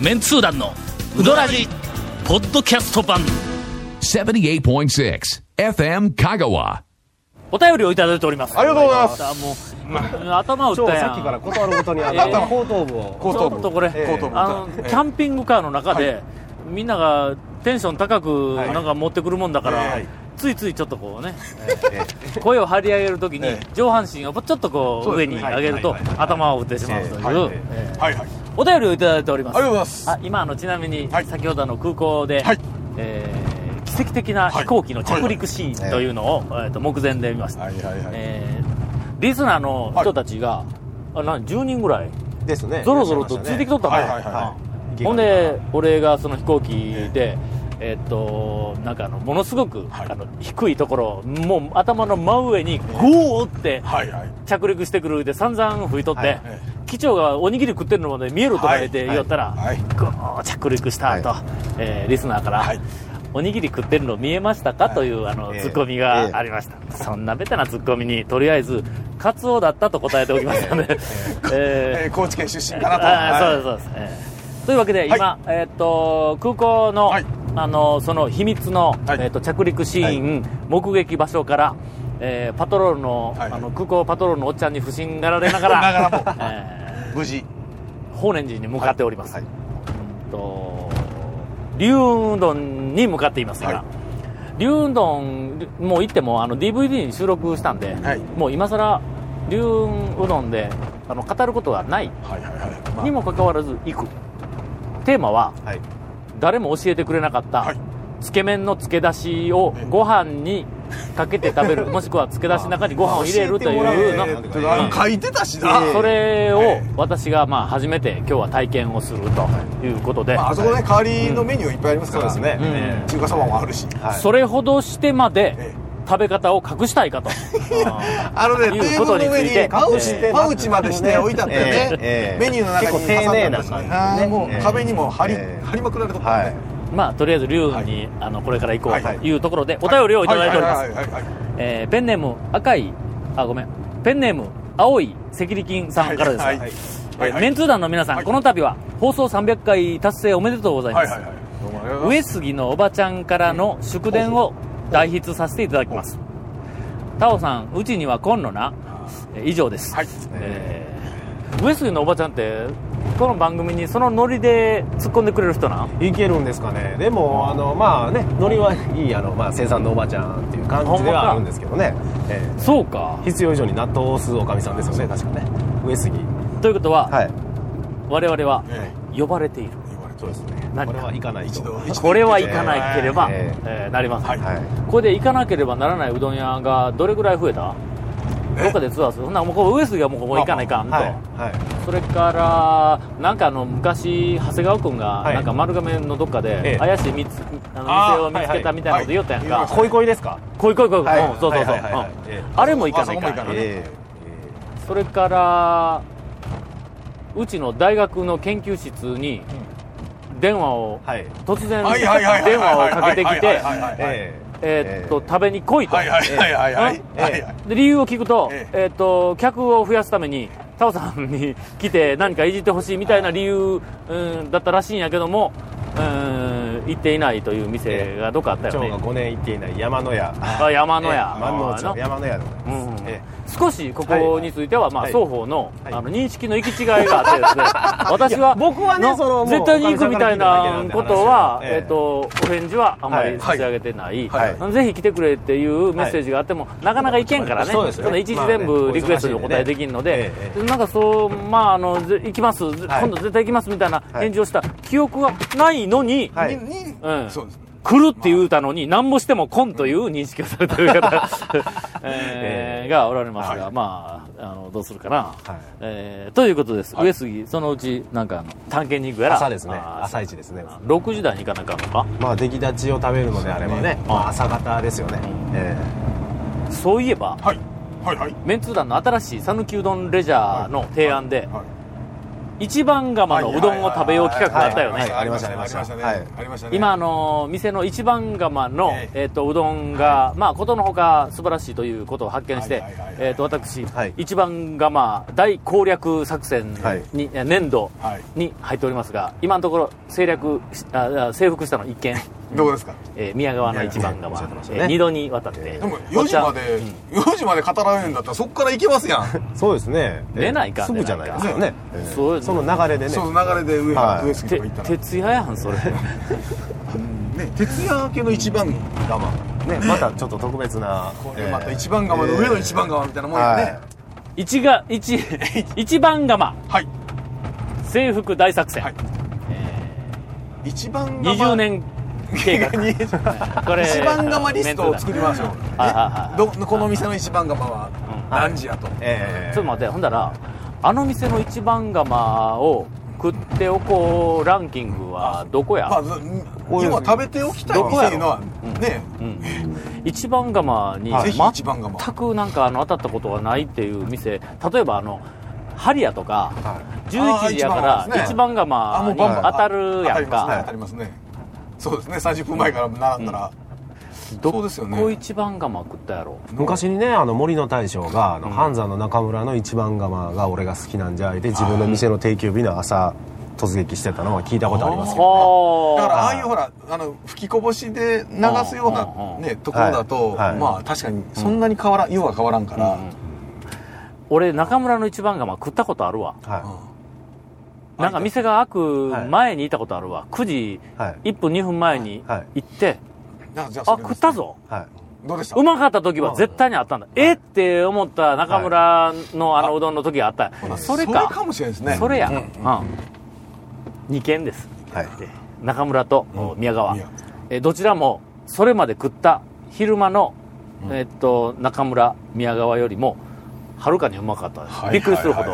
メンツー団のウドラジポッドキャスト版。78.6 FM Kagawa. お便りをいただいております。ありがとうございます。あもう頭打ったやん。さっきから断るごとにあえーの後頭部を。ちょっとこれ、後頭部。あのキャンピングカーの中で、みんながテンション高くはい。なんか持ってくるもんだから、はい。ついついちょっとこうね、声を張り上げるときに、上半身をちょっとこう上に上げると、はい。はい。はい。頭を打ってしまうという、お便りをいただいております。ありがとうございます。あ今あのちなみに、はい。先ほどあの空港で、はい。えー奇跡的な飛行機の着陸シーンというのを、えーと目前で見ました、はいはいはい。えーリスナーの人たちが、あ何10人ぐらい？ですね。ぞろぞろとついてきとったの、はいはいはいはほんで俺がその飛行機で、えっとなんかあのものすごく、はい。あの低いところもう頭の真上にゴーってはいはい。着陸してくるで散々吹いとって、はい機長がおにぎり食ってるのまで見えるとか言ってはい。言ったら、はい。ゴー着陸したと、えーリスナーから、はい。おにぎり食ってるの見えましたか、というあのええツッコミがありました、そんなベタなツッコミにとりあえずカツオだったと答えておきましたので、えーえー高知県出身かなと。あーはい。そうですそうです、えーというわけで今、えーっと空港の,、はいあのその秘密の、はい。えーっと着陸シーン、目撃場所から、えーパトロールの,、はい。あの空港パトロールのおっちゃんに不審がられながらなが え無事。ー法然寺に向かっております、はい。うんと龍雲洞に向かっていますが、はい。龍雲洞もう行ってもあの DVD に収録したんで、はい。もう今更龍雲うどんであの語ることがない。はいはいはい。まあ。にもかかわらず行く。テーマははい誰も教えてくれなかった、はい。つけ麺のつけ出しをご飯にかけて食べる。もしくはつけ出しの中にご飯を入れるというの。教えてもらうえーとあの書いてたしな。それをええ。私がまあ初めて今日は体験をするとい。うことで、まああそこね代わりのメニューいっぱいありますからね。えー中華そばもあるし。はい。それほどしてまでえ食べ方を隠したいかと。あのねテいうこーブルの上とにパウチえパウチまでして置いてあってね。ええ。メニューの中に結構丁寧な感じでねもう壁にも貼りええ。貼りまくられとったはい。まあとりあえず龍雲に、あのこれから行こうとはいい。うところでお便りをいただいております。ペンネーム赤いあごめん。ペンネーム青い赤力金さんからです、はい。はい。はいはい。えーメンツー団の皆さん、はい。この度は放送300回達成おめでとうございます、はいはいはい。上杉のおばちゃんからの祝電を代筆させていただきます。タオさんうちには今野なえー。以上です、はい。えー上杉のおばちゃんってこの番組にそのノリで突っ込んでくれる人なん？いけるんですかね。でもあのまあねノリはいいあの、まあ、生産のおばちゃんっていう感じではあるんですけどね、えそうか。え必要以上に納豆を吸うおかみさんですよね確かね。上杉。ということは、はい。我々はえ呼ばれているそうですね。何これは行かないと。これは行かなければ、ええー。なりません、はい。はいこれで行かなければならないうどん屋がどれぐらい増えた？どっかでツアーする。そんなもうこう上杉はもうここ行かないかんと、はいはい。それからなんかあの昔長谷川君がはい。なんか丸亀のどっかえでえ怪しいみつあの店を見つけたみたいなこと言おったやんか、はいはい。恋恋ですか？こいこいこいこい、はい。うんそうそうそう、はいはいはいはい。うん。ええあれも行かないかあそこも行かない。えそれからうちの大学の研究室に電話を、えはい。突然はいはいはいはい電話をかけてきてええー。っと食べに来いと、理由を聞くと,、ええーっと客を増やすためにタオさんに来て何かいじってほしいみたいな理由、うん、だったらしいんやけども、うん、行っていないという店がどっかあったよね。長が5年行っていない山野屋。あ山野屋。ええ。万能あの。町山野屋でございうんえ少しここについては、まあ、はい。双方の,、はい。あの認識の行き違いがあってですね 私は僕はねのその絶対に行くみたいなことは、ええ。えっとお返事はあんまはい。り差し上げてない、はい。ぜひ来てくれっていうメッセージがあっても、なかなか行けんからね、ね。その一時全部リクエストにお答えできるので、まあねなんかそう、まあ、あのぜ行きます、今度絶対行きますみたいな返事をした記憶がないのに、はいににうん。そうです。来るって言うたのに、なんぼしても来んという認識をされてる方、えーがおられますが、はい。まあ、あのどうするかな、はい。えーということです、上杉、そのうちなんか探検に行くやら、朝ですね。朝一ですね。6時台に行かなあかんのか、まあ出来立ちを食べるのであればね、まあ、朝方ですよね、えそういえば、はい。はいはい。メンツー団の新しい讃岐うどんレジャーの提案で、はい一番釜のうどんを食べよう企画があったよね、はいはいありましたありましたねはいありましたね。今、あの店の一番釜の、ええっとうどんが、まあ、ことのほか素晴らしいということを発見してえっと私、はい。一番釜大攻略作戦に、え年度はい。に入っておりますが、今のところ政略しああ征服したの1件、どこですか？えー宮川の一番釜、おっしゃってましたね。えー二度にわたって、でも4時まで4時まで語られるんだったらそこから行けますやん。そうですね。出ないかすぐじゃないですかね。ええそうその流れでね。その流れで上はい。上杉と行ったら。徹夜やんそれ。ね徹夜明けの一番釜ねまたちょっと特別なこれまた一番釜の上の一番釜みたいなもんやはね一が一 一番釜はい。征服大作戦、はい。一番釜20年計画。これ一番釜リストを作りましょう。はいはいはいどこの店の一番釜は？何時やと？ええ。ちょっと待ってほんだらあの店の一番釜を食っておこうランキングはどこや、まあずこういう。要は食べておきたい店いうのはね。うん、一番釜に全くなんかあの当たったことがないっていう店。例えばあのハリアとかあ11ー時やから一番釜に当たるやん当たりますね。当たかりますねそうですね。30分前から並んだら。どそうですよね。こ一番釜食ったやろ。昔にねあの森の大将があの、半山の中村の一番釜が俺が好きなんじゃいで自分の店の定休日の朝突撃してたのは聞いたことありますけど、はだからああいうほらあの吹きこぼしで流すようなうんねところだとはい。はい。まあ確かにそんなに変わらん色が変わらんから。うん。俺中村の一番釜食ったことあるわ。はなんか店が開く前にいたことあるわ。9時はい。1分2分前にはい。行って。あじゃあ食ったぞ。いはい。どうでした？うまかった時は絶対にあったんだ。えって思った中村のあのうどんの時があった。それそれかかもしれないですね。それや。うん。うん。2軒です。はい。で中村とうん。宮川。宮。えどちらもそれまで食った昼間のえっと中村宮川よりもはるかにうまかったです。はいびっくりするほど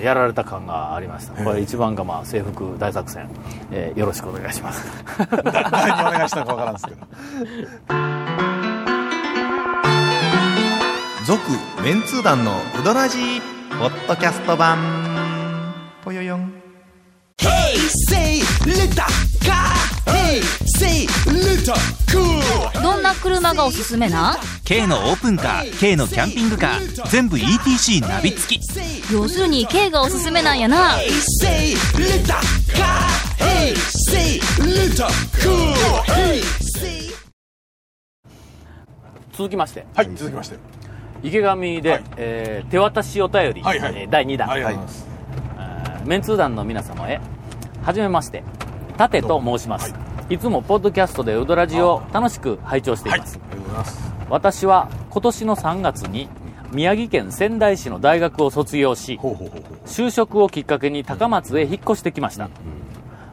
やられた感がありました。これ一番がまあ征服大作戦。えーよろしくお願いします。何お願いしたのかわからんですけど。続メンツー団のウドラジーポッドキャスト版。ぽよよん。Say little car. Hey say little cool どんな車がおすすめな？ん K のオープンカー K のキャンピングカー全部 ETC ナビ付き。要するに K がおすすめなんやな。続きまして。はい続きまして。池上で、はい。えー手渡しお便り、はいはい。えー第2弾、ありがとうございメンツー団の皆様へはじめまして。盾と申します、い、つもポッドキャストでウドラジを楽しく拝聴しています、私は今年の3月に宮城県仙台市の大学を卒業し就職をきっかけに高松へ引っ越してきました、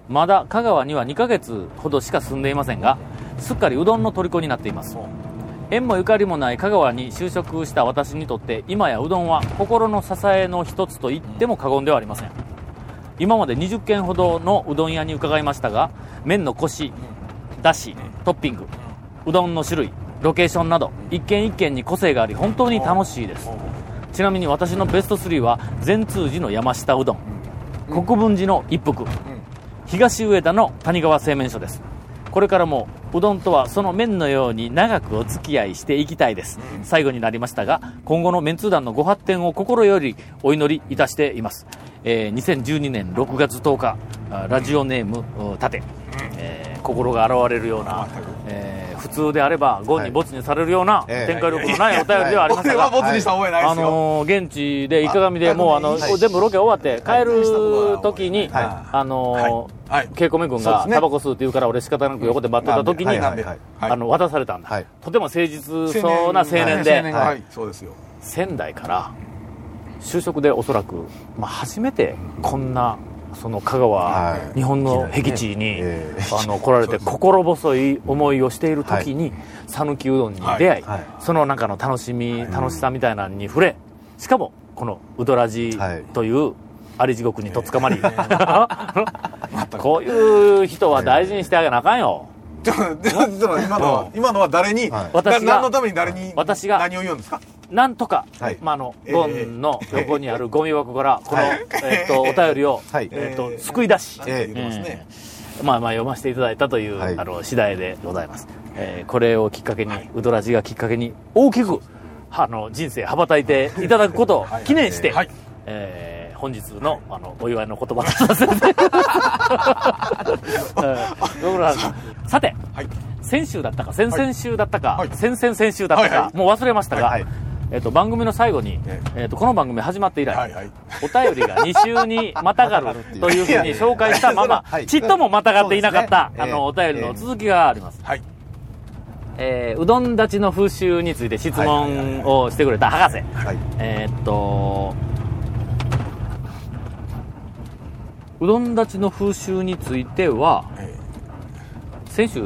まだ香川には2ヶ月ほどしか住んでいませんがすっかりうどんの虜になっています。縁もゆかりもない香川に就職した私にとって今やうどんは心の支えの一つと言っても過言ではありません今まで20軒ほどのうどん屋に伺いましたが麺のコシだしトッピングうどんの種類ロケーションなど一軒一軒に個性があり本当に楽しいです。ちなみに私のベスト3は善通寺の山下うどん。国分寺の一服。東上田の谷川製麺所です。これからもうどんとはその麺のように長くお付き合いしていきたいです、最後になりましたが今後のメンツー団のご発展を心よりお祈りいたしています、えー2012年6月10日あラジオネームう盾、えー心が現れるような、えー普通であればゴンにボツにされるようなええ。展開力のないお便りではありましたが、はいですよ。あのー現地で池上でもうあの、全部ロケ終わって帰る時に、はい。あのーはい。はい。ケイコメ君がタバコ吸うって言うから俺仕方なく横で待ってた時に、あの渡されたんだ、はい。とても誠実そうな青年で、仙台から就職でおそらく、まあ、初めてこんなその香川、はい。日本の僻地に、ええ。あの来られて 心細い思いをしている時に讃岐、うどんに出会い、はい。はい。その中の楽しみ、楽しさみたいなのに触れしかもこのうどらじはい。というあり地獄にとっ捕まり、こういう人は大事にしてあげなあかんよ、ちょっとちょっと今のは今のは誰にはい。私がな何のために誰に私が何を言うんですか？なんとか、はい。まあ、あの、ゴンの横にあるゴミ箱から、この、はい。えっと、お便りを、はい。えっと、救い出し、まあまあ読ませていただいたという、はい。あの、次第でございます。えーこれをきっかけに、ウドラジがきっかけに、大きく、あの、人生羽ばたいていただくことを記念して、はい。えー本日の、あの、お祝いの言葉とさせて。さて、はい。先週だったか、先々週だったか、はい。先々先週だったか、はいはい。もう忘れましたが、はいはいえっと番組の最後に、ええっとこの番組始まって以来、はいはい。お便りが2週にまたがるというふうに 紹介したまま、はい。ちっともまたがっていなかった、あのお便りの続きがあります、はい。えーうどん立ちの風習について質問をしてくれた博士、はい。えーっとうどん立ちの風習についてはえ先週、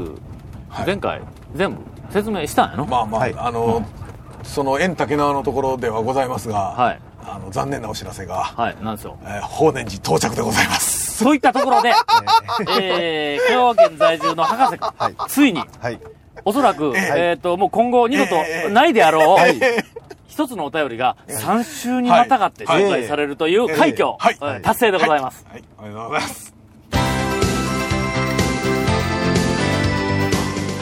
はい。前回全部説明したんやの、まあまあ、はい。あの、その縁竹縄のところではございますが、はい。あの残念なお知らせが、はいなんですよ。えー法然寺到着でございます。そういったところで、えー。香川県在住の博士君、はい。ついにはい。おそらく、ええっ、と、もう今後二度とええないであろう、はい。一つのお便りが3週にまたがってはい。紹介されるという快挙、達成でございます。はい、ありがとうございます。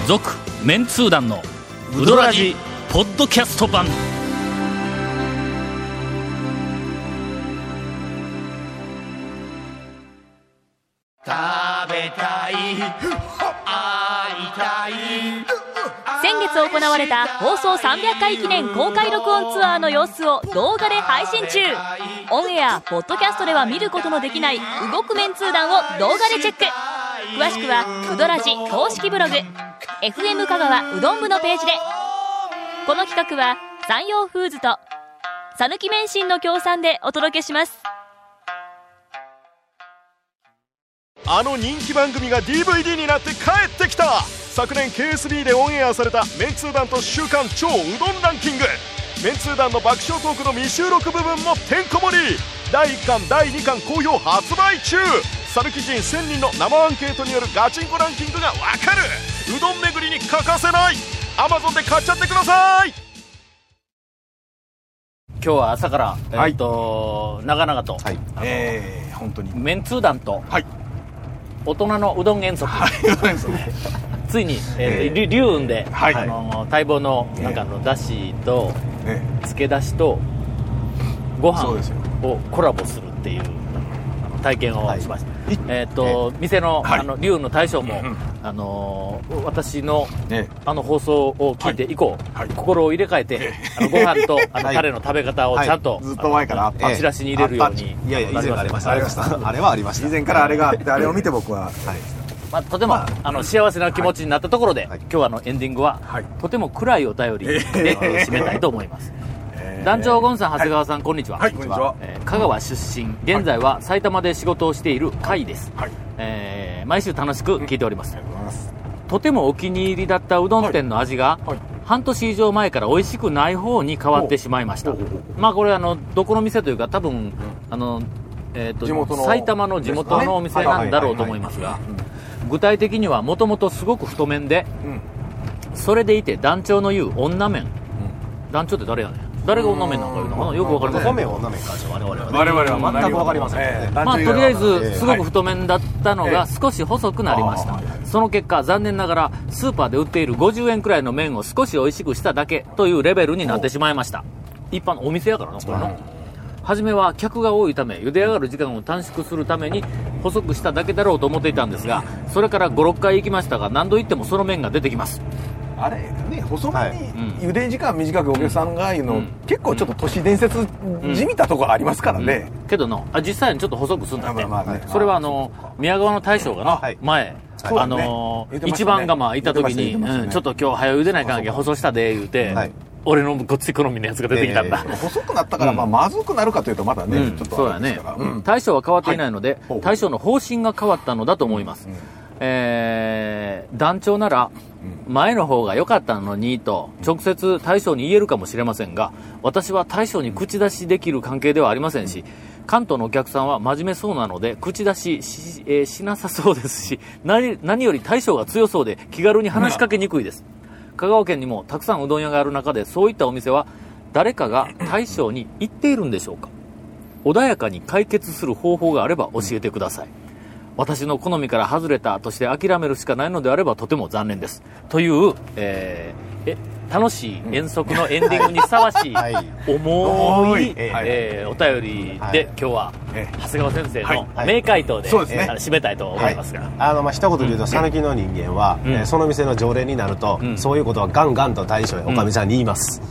続、メンツー団のウドラジポッドキャスト版。先月行われた放送300回記念公開録音ツアーの様子を動画で配信中。オンエアポッドキャストでは見ることのできない動くメンツー団を動画でチェック。詳しくはうどらじ公式ブログ。FM 香川うどん部のページでこの企画は山陽フーズと讃岐麺心の協賛でお届けします。あの人気番組が DVD になって帰ってきた。昨年 KSB でオンエアされたメンツー団と週刊超うどんランキング。メンツー団の爆笑トークの未収録部分もてんこ盛り。第1巻第2巻好評発売中。サルキ人1000人の生アンケートによるガチンコランキングがわかる。うどん巡りに欠かせない。Amazon で買っちゃってください。今日は朝から、はいえっ、と、長々と、はい。えー、本当に。メンツー団と、はい。大人のうどん遠足、ついに、えーり龍雲で、はい。あの待望のなんかあのだしとね漬け出しとご飯をコラボするっていう体験をしました、いえっ、と、店の,、はい。あの龍雲の大将も、あのー私のねあの放送を聞いて以降、はい。心を入れ替えて、あのご飯とあの はい。タレの食べ方をちゃんと、ずっと前からあチラシに入れるように、いやいや以前ありました。ありました。あれはありました。以前からあれがあってあれを見て僕は、はい。まあ、とても、あ。の幸せな気持ちになったところで、はい。今日はあのエンディングは、はい。とても暗いお便りで、え。締めたいと思います。団長ゴンさん、長谷川さん、こんにちは。はいこんにちは。えー香川出身、現在は埼玉で仕事をしている甲斐です。はい。えー毎週楽しく聞いております。ありがとうございます。とてもお気に入りだったうどん店の味が、はい。半年以上前から美味しくない方に変わってしまいました。ほうほうほうまあこれあのどこの店というか多分、あのえーと地元の埼玉の地元のお店なんだろうと思いますが具体的にはもともとすごく太麺で、うん。それでいて団長の言う女麺、団長って誰やねん？誰が女麺なんか言うのかな？よくわかりません。か。じゃ我々はね。我々は全くわかりません。えーまあ、とりあえず、ええすごく太麺だったのがはい少し細くなりました。その結果、残念ながら、スーパーで売っている50円くらいの麺を少し美味しくしただけというレベルになってしまいました。一般のお店やからな、これな。初めは客が多いため、茹で上がる時間を短縮するために細くしただけだろうと思っていたんですが、それから5、6回行きましたが、何度行ってもその麺が出てきます。あれね細はめいに茹で時間短くお客さんが言うの、うん。結構ちょっと都市伝説じみたところありますからね、けどの、あ実際にちょっと細くするんだって。それはあの、宮川の大将がな、はい。前、あの言ってましたね。一番釜いた時に、ちょっと今日早茹でないかんけん細したで、言うて、はい。俺のごっつい好みのやつが出てきたんだ。え細くなったから、まあ、まずくなるかというとまだね、うん。ちょっとそうだね。大将は変わっていないので、大将の方針が変わったのだと思います、えー団長なら前の方が良かったのにと直接大将に言えるかもしれませんが私は大将に口出しできる関係ではありませんし関東のお客さんは真面目そうなので口出しし,、えーしなさそうですし何何より大将が強そうで気軽に話しかけにくいです。香川県にもたくさんうどん屋がある中でそういったお店は誰かが大将に言っているんでしょうか。穏やかに解決する方法があれば教えてください。私の好みから外れたとして諦めるしかないのであればとても残念です。という、えーえ楽しい遠足のエンディングにふさわしい、はい。重い、ええーお便りで、はい。今日は、え長谷川先生のはい。名回答で、そうですね。あの締めたいと思いますが。あのまあ一言で言うと讃岐の人間は、うん。えーその店の常連になると、うん。そういうことはガンガンと大将やおかみさんに言います、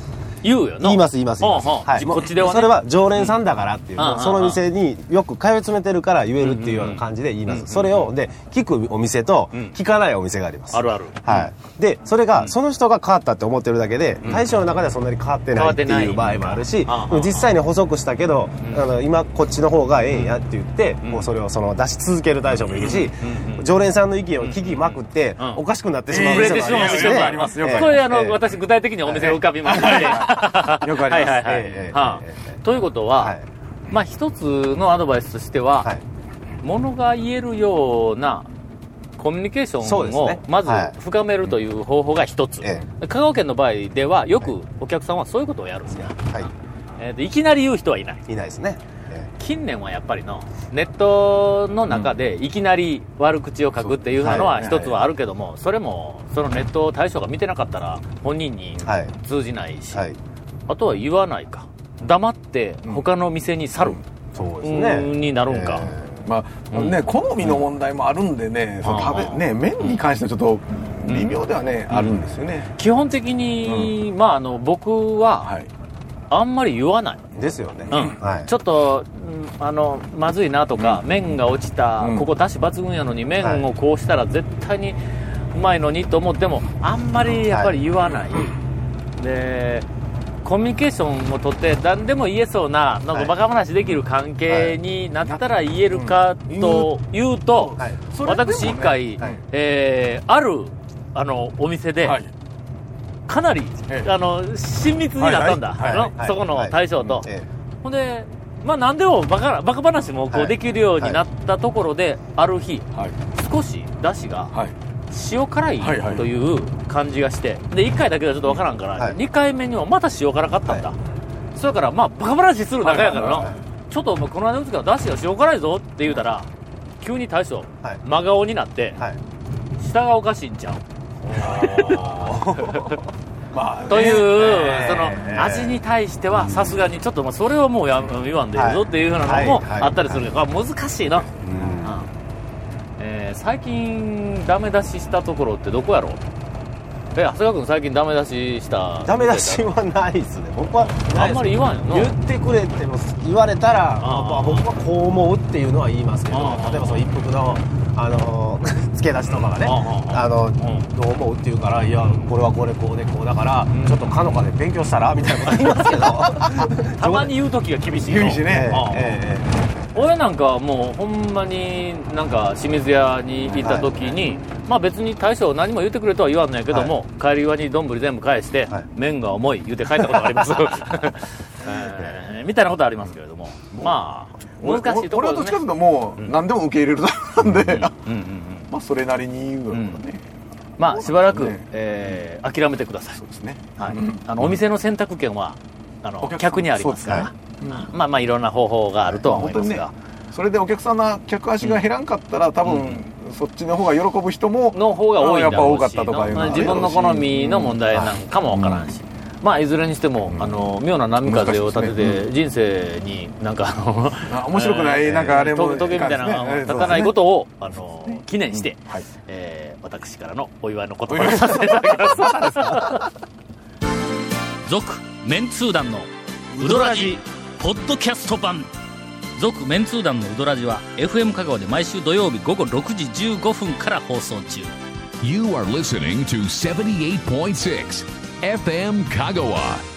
言うよな。言います言います言います、はい。こっちではね。それは常連さんだからっていう、うん。その店によく通い詰めてるから言えるっていうような感じで言います、それをで聞くお店とうん。聞かないお店があります、あるある。はい、でそれが、その人が変わったって思ってるだけで、大将の中ではそんなに変わってないっていい。う場合もあるし、実際に補足したけど、あの今こっちの方がええんやって言って、ん。もうそれをその出し続ける大将もいるし、常連さんの意見を聞きまくって、うん。おかしくなってしまう店もありますまう店もありますよええこれ、あの、ええ。私、具体的にお店が浮かびまして。よくあります。はいはいということは、はい。まあ、一つのアドバイスとしては、はい。ものが言えるようなコミュニケーションをまずはい深めるという方法が一つ、え香川県の場合ではよくお客さんはそういうことをやるんですよ、はい。えーといきなり言う人はいない。いないですね、え近年はやっぱりのネットの中でいきなり悪口を書くっていうのは一つはあるけどもそれもそのネットを大将が見てなかったら本人にえはい通じないし、はい。あとは言わないか。黙って他の店に去る、そうですうんねになるんか、まあね、好みの問題もあるんでね、その食べね麺に関してはちょっと微妙ではね、あるんですよね。基本的に、まああの僕ははい。あんまり言わない、ですよね、うん。はい。ちょっと、うんあのまずいなとか、麺が落ちた、うん。ここ出汁抜群やのに麺をこうしたら絶対にうまいのにと思ってもあんまりやっぱり言わない、でコミュニケーションをとって何でも言えそうななんかバカ話できる関係になったら言えるかというと、はい。私一回、はい。えーあるあのお店で、はい。かなり、ええ。あの親密になったんだ、はいはい。そこの大将と、えほんで、まあ、何でもバカバカ話もこはい。うできるようになったところで、ある日はい。少し出汁がはい。塩辛いはいはいという感じがして、で1回だけではちょっとわからんから、はい。2回目にはまた塩辛かったんだ、それからまあバカ話する仲やからの、はいはいちょっとこの間の時は出汁が塩辛いぞって言うたら急に大将、はい真顔になって、はい。下がおかしいんちゃう？まあね、という、えその味に対してはさすがにちょっとまあそれはもうや言わんでいいぞっていうふうなのもはい。はい。あったりするけど、まあ難しいな、うん。えー最近ダメ出ししたところってどこやろう？え長谷川君最近ダメ出しした？ダメ出しはないですね。僕はあんまり言わんよな。言ってくれっても言われたら僕はこう思うっていうのは言いますけど例えばその一服のあの付け出しとかがねあのん。どう思うって言うからいやこれはこれこうでこうだからちょっとかのかで勉強したらみたいなこと言いますけど たまに言う時が厳しいの。厳しいね。俺なんかはもうほんまになんか清水屋に行った時に、まあ別に大将何も言ってくれとは言わんのやけども、帰り際に丼全部返して、はい。麺が重い言うて帰ったことがあります、えーみたいなことはありますけれども。まあ難しいところね。俺はどっちかというともう何でも受け入れるタイプなんで、うんうんうんまあそれなりに言うのね、まあしばらく、ねえー諦めてください。そうですね。はい、あのお店の選択権はあのお客にありますから、まあまあいろんな方法があるとは思いますが、それでお客さんの客足が減らんかったら多分、そっちの方が喜ぶ人もの方が多いやっぱ多かったとかいうの自分の好みの問題なんかもわからんし、まあいずれにしても、あの妙な波風を立てて、人生になんかあのあ面白くないなんかあれもトゲトゲみたいなのが立たないことを、あの記念して、はい。えー私からのお祝いの言葉にさせていただきます。続メンツー団のウドラジポッドキャスト版。続メンツー団のウドラジは FM 香川で毎週土曜日午後6時15分から放送中。You are listening to 78.6 FM Kagawa.